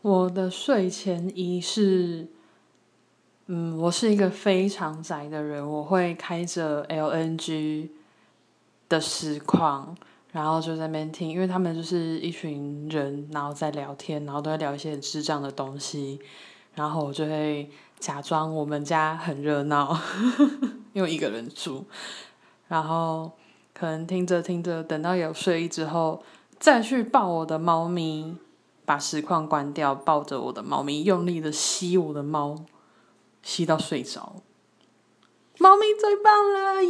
我的睡前仪式，嗯，我是一个非常宅的人，我会开着 LNG 的实况，然后就在那边听，因为他们就是一群人，然后在聊天，然后都在聊一些很智障的东西，然后我就会假装我们家很热闹，因为一个人住，然后可能听着听着，等到有睡意之后，再去抱我的猫咪。把实况关掉，抱着我的猫咪，用力的吸我的猫，吸到睡着。猫咪最棒了，